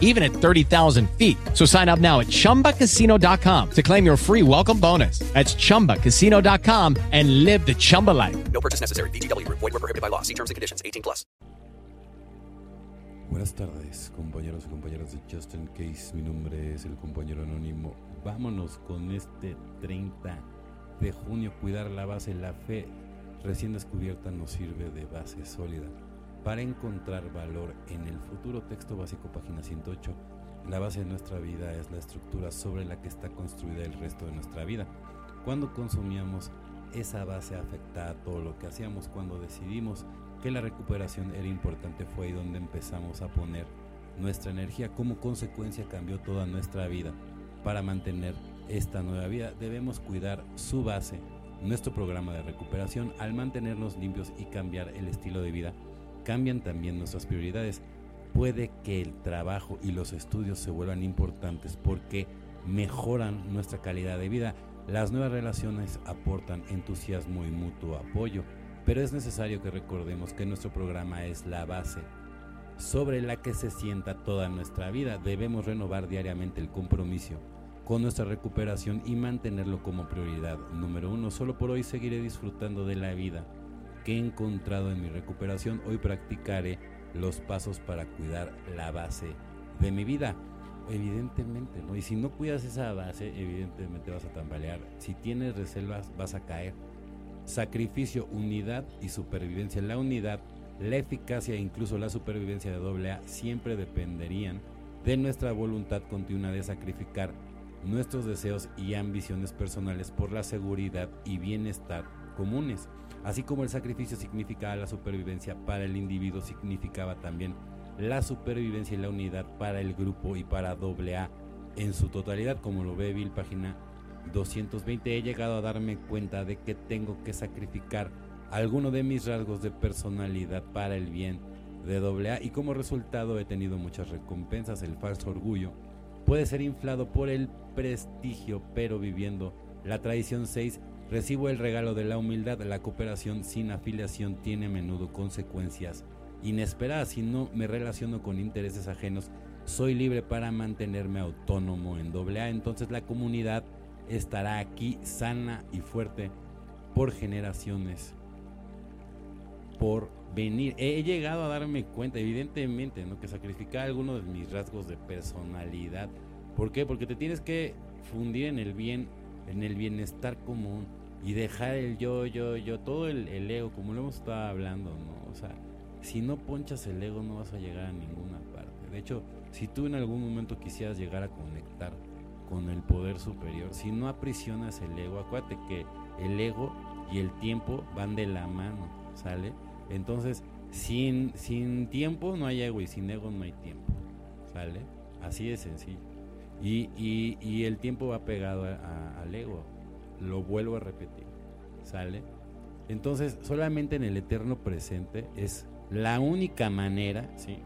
even at 30,000 feet. So sign up now at chumbacasino.com to claim your free welcome bonus. That's chumbacasino.com and live the Chumba life. No purchase necessary. VGW Group. Void were prohibited by law. See terms and conditions. 18 plus. Buenas tardes, compañeros y compañeras de Just in Case. Mi nombre es el compañero anónimo. Vámonos con este 30 de junio. Cuidar la base, la fe recién descubierta nos sirve de base sólida para encontrar valor en el futuro. Texto básico, página 108. La base de nuestra vida es la estructura sobre la que está construida el resto de nuestra vida. Cuando consumíamos esa base afecta a todo lo que hacíamos. Cuando decidimos que la recuperación era importante fue ahí donde empezamos a poner nuestra energía. Como consecuencia cambió toda nuestra vida. Para mantener esta nueva vida debemos cuidar su base, nuestro programa de recuperación. Al mantenernos limpios y cambiar el estilo de vida, cambian también nuestras prioridades. Puede que el trabajo y los estudios se vuelvan importantes porque mejoran nuestra calidad de vida. Las nuevas relaciones aportan entusiasmo y mutuo apoyo, pero es necesario que recordemos que nuestro programa es la base sobre la que se sienta toda nuestra vida. Debemos renovar diariamente el compromiso con nuestra recuperación y mantenerlo como prioridad. Número uno, solo por hoy seguiré disfrutando de la vida que he encontrado en mi recuperación. Hoy practicaré los pasos para cuidar la base de mi vida. Evidentemente, ¿no? Y si no cuidas esa base, evidentemente vas a tambalear. Si tienes reservas, vas a caer. Sacrificio, unidad y supervivencia. La unidad, la eficacia e incluso la supervivencia de AA siempre dependerían de nuestra voluntad continua de sacrificar nuestros deseos y ambiciones personales por la seguridad y bienestar comunes. Así como el sacrificio significaba la supervivencia para el individuo, significaba también la supervivencia y la unidad para el grupo y para AA en su totalidad, como lo ve Bill, página 220. He llegado a darme cuenta de que tengo que sacrificar alguno de mis rasgos de personalidad para el bien de AA y como resultado he tenido muchas recompensas. El falso orgullo puede ser inflado por el prestigio, pero viviendo la tradición 6 Recibo el regalo de la humildad, la cooperación sin afiliación tiene a menudo consecuencias inesperadas. Si no me relaciono con intereses ajenos, soy libre para mantenerme autónomo en AA. Entonces la comunidad estará aquí sana y fuerte por generaciones, por venir. He llegado a darme cuenta, evidentemente, ¿no? que sacrificar algunos de mis rasgos de personalidad. ¿Por qué? Porque te tienes que fundir en el bien en el bienestar común y dejar el yo, yo, yo, todo el, ego, como lo hemos estado hablando, ¿no? O sea, si no ponchas el ego no vas a llegar a ninguna parte. De hecho, si tú en algún momento quisieras llegar a conectar con el poder superior, si no aprisionas el ego, acuérdate que el ego y el tiempo van de la mano, ¿sale? Entonces, sin, sin tiempo no hay ego y sin ego no hay tiempo, ¿sale? Así de sencillo. Y, y, el tiempo va pegado al ego. Lo vuelvo a repetir. ¿Sale? Entonces, solamente en el eterno presente es la única manera, ¿sí?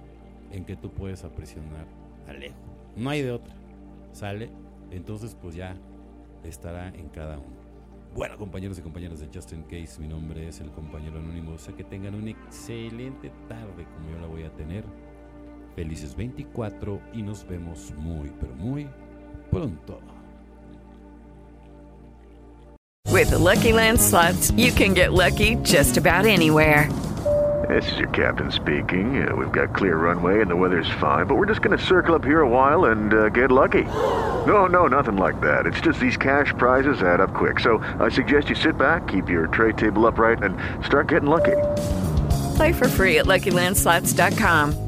En que tú puedes aprisionar al ego. No hay de otra. ¿Sale? Entonces, pues ya estará en cada uno. Bueno, compañeros y compañeras de Justin Case, mi nombre es el compañero anónimo. O sea que tengan una excelente tarde como yo la voy a tener. Felices 24 y nos vemos muy, pero muy pronto. With the Lucky Land slots, you can get lucky just about anywhere. This is your captain speaking. Uh, we've got clear runway and the weather's fine, but we're just going to circle up here a while and uh, get lucky. No, no, nothing like that. It's just these cash prizes add up quick. So I suggest you sit back, keep your tray table upright, and start getting lucky. Play for free at LuckyLandSlots.com.